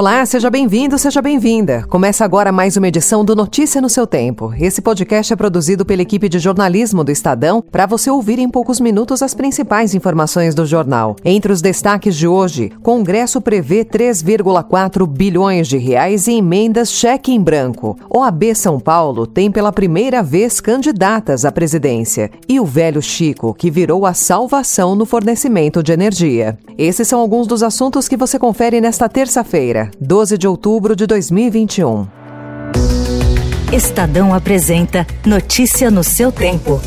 Olá, seja bem-vindo, seja bem-vinda. Começa agora mais uma edição do Notícia no seu Tempo. Esse podcast é produzido pela equipe de jornalismo do Estadão para você ouvir em poucos minutos as principais informações do jornal. Entre os destaques de hoje, Congresso prevê 3,4 bilhões de reais em emendas cheque em branco. OAB São Paulo tem pela primeira vez candidatas à presidência. E o velho Chico, que virou a salvação no fornecimento de energia. Esses são alguns dos assuntos que você confere nesta terça-feira. 12 de outubro de 2021. Estadão apresenta Notícia no seu tempo.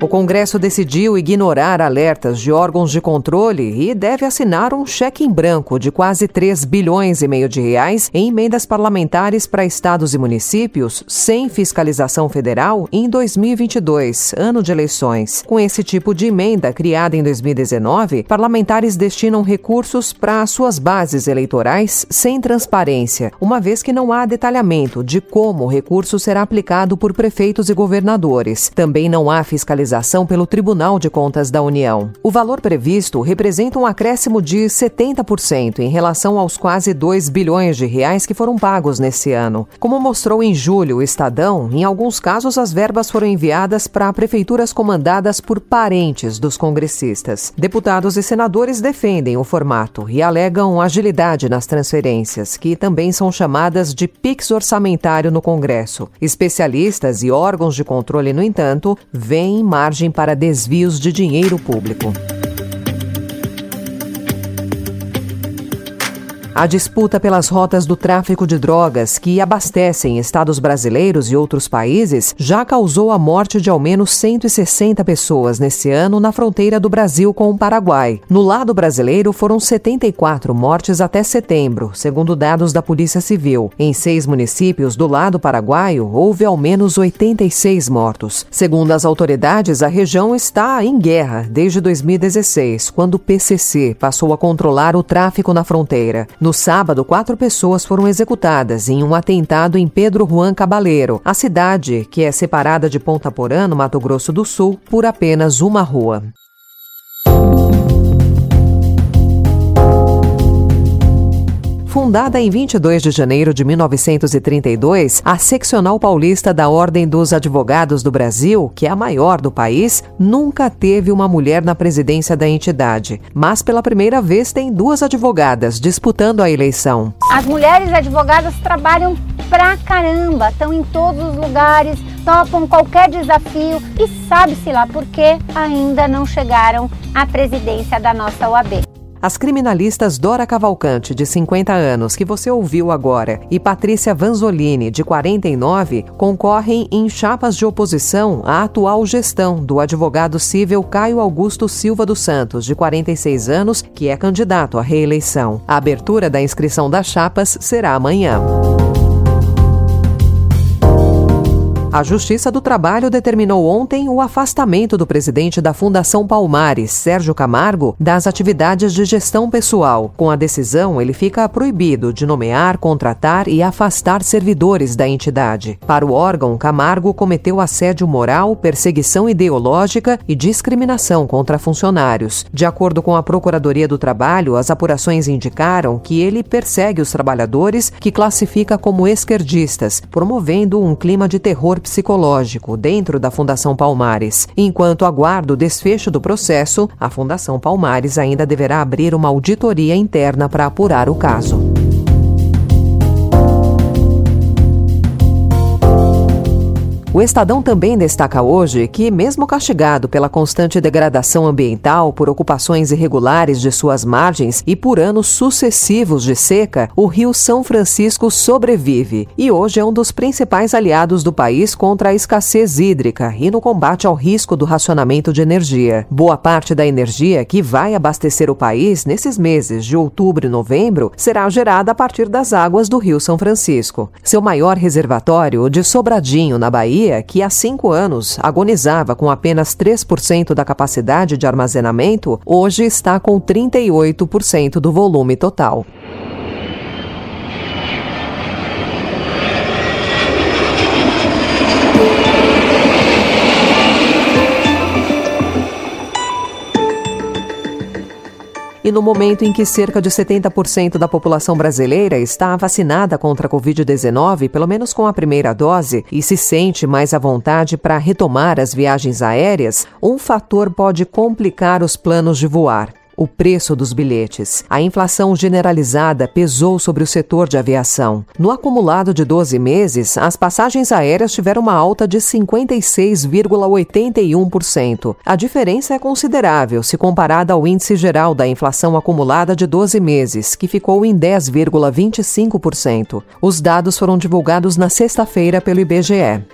O Congresso decidiu ignorar alertas de órgãos de controle e deve assinar um cheque em branco de quase 3 bilhões e meio de reais em emendas parlamentares para estados e municípios sem fiscalização federal em 2022, ano de eleições. Com esse tipo de emenda criada em 2019, parlamentares destinam recursos para suas bases eleitorais sem transparência, uma vez que não há detalhamento de como o recurso será aplicado por prefeitos e governadores. Também não há fiscalização fiscalização pelo Tribunal de Contas da União. O valor previsto representa um acréscimo de 70% em relação aos quase 2 bilhões de reais que foram pagos nesse ano. Como mostrou em julho o Estadão, em alguns casos as verbas foram enviadas para prefeituras comandadas por parentes dos congressistas. Deputados e senadores defendem o formato e alegam agilidade nas transferências, que também são chamadas de PIX orçamentário no Congresso. Especialistas e órgãos de controle, no entanto, veem margem para desvios de dinheiro público. A disputa pelas rotas do tráfico de drogas que abastecem estados brasileiros e outros países já causou a morte de ao menos 160 pessoas nesse ano na fronteira do Brasil com o Paraguai. No lado brasileiro, foram 74 mortes até setembro, segundo dados da Polícia Civil. Em seis municípios do lado paraguaio, houve ao menos 86 mortos. Segundo as autoridades, a região está em guerra desde 2016, quando o PCC passou a controlar o tráfico na fronteira. No no sábado, quatro pessoas foram executadas em um atentado em Pedro Juan Cabaleiro, a cidade que é separada de Ponta Porã, no Mato Grosso do Sul, por apenas uma rua. Fundada em 22 de janeiro de 1932, a Seccional Paulista da Ordem dos Advogados do Brasil, que é a maior do país, nunca teve uma mulher na presidência da entidade. Mas pela primeira vez tem duas advogadas disputando a eleição. As mulheres advogadas trabalham pra caramba, estão em todos os lugares, topam qualquer desafio e sabe-se lá por que ainda não chegaram à presidência da nossa OAB. As criminalistas Dora Cavalcante, de 50 anos, que você ouviu agora, e Patrícia Vanzolini, de 49, concorrem em chapas de oposição à atual gestão do advogado civil Caio Augusto Silva dos Santos, de 46 anos, que é candidato à reeleição. A abertura da inscrição das chapas será amanhã. A Justiça do Trabalho determinou ontem o afastamento do presidente da Fundação Palmares, Sérgio Camargo, das atividades de gestão pessoal. Com a decisão, ele fica proibido de nomear, contratar e afastar servidores da entidade. Para o órgão, Camargo cometeu assédio moral, perseguição ideológica e discriminação contra funcionários. De acordo com a Procuradoria do Trabalho, as apurações indicaram que ele persegue os trabalhadores que classifica como esquerdistas, promovendo um clima de terror psicológico dentro da Fundação Palmares. Enquanto aguarda o desfecho do processo, a Fundação Palmares ainda deverá abrir uma auditoria interna para apurar o caso. O Estadão também destaca hoje que, mesmo castigado pela constante degradação ambiental por ocupações irregulares de suas margens e por anos sucessivos de seca, o rio São Francisco sobrevive e hoje é um dos principais aliados do país contra a escassez hídrica e no combate ao risco do racionamento de energia. Boa parte da energia que vai abastecer o país nesses meses de outubro e novembro será gerada a partir das águas do rio São Francisco. Seu maior reservatório, de Sobradinho, na Bahia, Que há cinco anos agonizava com apenas 3% da capacidade de armazenamento, hoje está com 38% do volume total. E no momento em que cerca de 70% da população brasileira está vacinada contra a Covid-19, pelo menos com a primeira dose, e se sente mais à vontade para retomar as viagens aéreas, um fator pode complicar os planos de voar o preço dos bilhetes. A inflação generalizada pesou sobre o setor de aviação. No acumulado de 12 meses, as passagens aéreas tiveram uma alta de 56,81%. A diferença é considerável se comparada ao índice geral da inflação acumulada de 12 meses, que ficou em 10,25%. Os dados foram divulgados na sexta-feira pelo IBGE.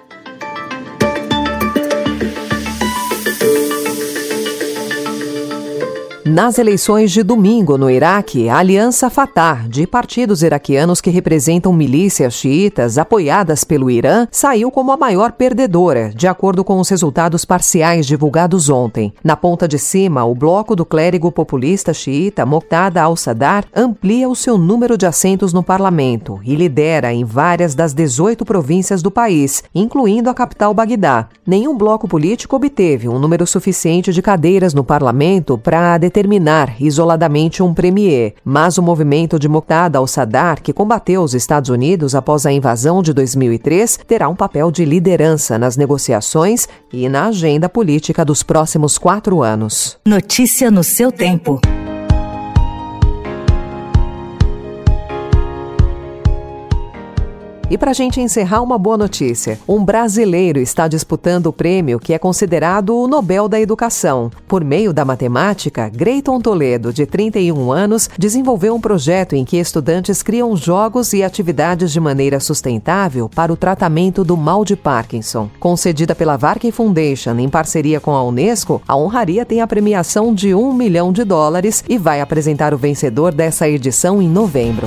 Nas eleições de domingo no Iraque, a Aliança Fatah, de partidos iraquianos que representam milícias xiitas apoiadas pelo Irã, saiu como a maior perdedora, de acordo com os resultados parciais divulgados ontem. Na ponta de cima, o bloco do clérigo populista xiita Moqtada al-Sadar amplia o seu número de assentos no parlamento e lidera em várias das 18 províncias do país, incluindo a capital Bagdá. Nenhum bloco político obteve um número suficiente de cadeiras no parlamento para determinar isoladamente um premier, mas o movimento de Muqtada al-Sadar, que combateu os Estados Unidos após a invasão de 2003, terá um papel de liderança nas negociações e na agenda política dos próximos quatro anos. Notícia no seu tempo. E para a gente encerrar, uma boa notícia: um brasileiro está disputando o prêmio que é considerado o Nobel da Educação. Por meio da matemática, Greiton Toledo, de 31 anos, desenvolveu um projeto em que estudantes criam jogos e atividades de maneira sustentável para o tratamento do mal de Parkinson. Concedida pela Varkey Foundation em parceria com a Unesco, a honraria tem a premiação de um milhão de dólares e vai apresentar o vencedor dessa edição em novembro.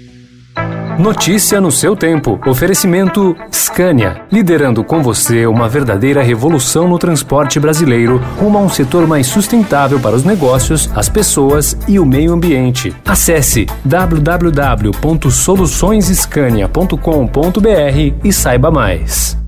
Notícia no seu tempo. Oferecimento Scania, liderando com você uma verdadeira revolução no transporte brasileiro, rumo a um setor mais sustentável para os negócios, as pessoas e o meio ambiente. Acesse www.soluçõesescania.com.br e saiba mais.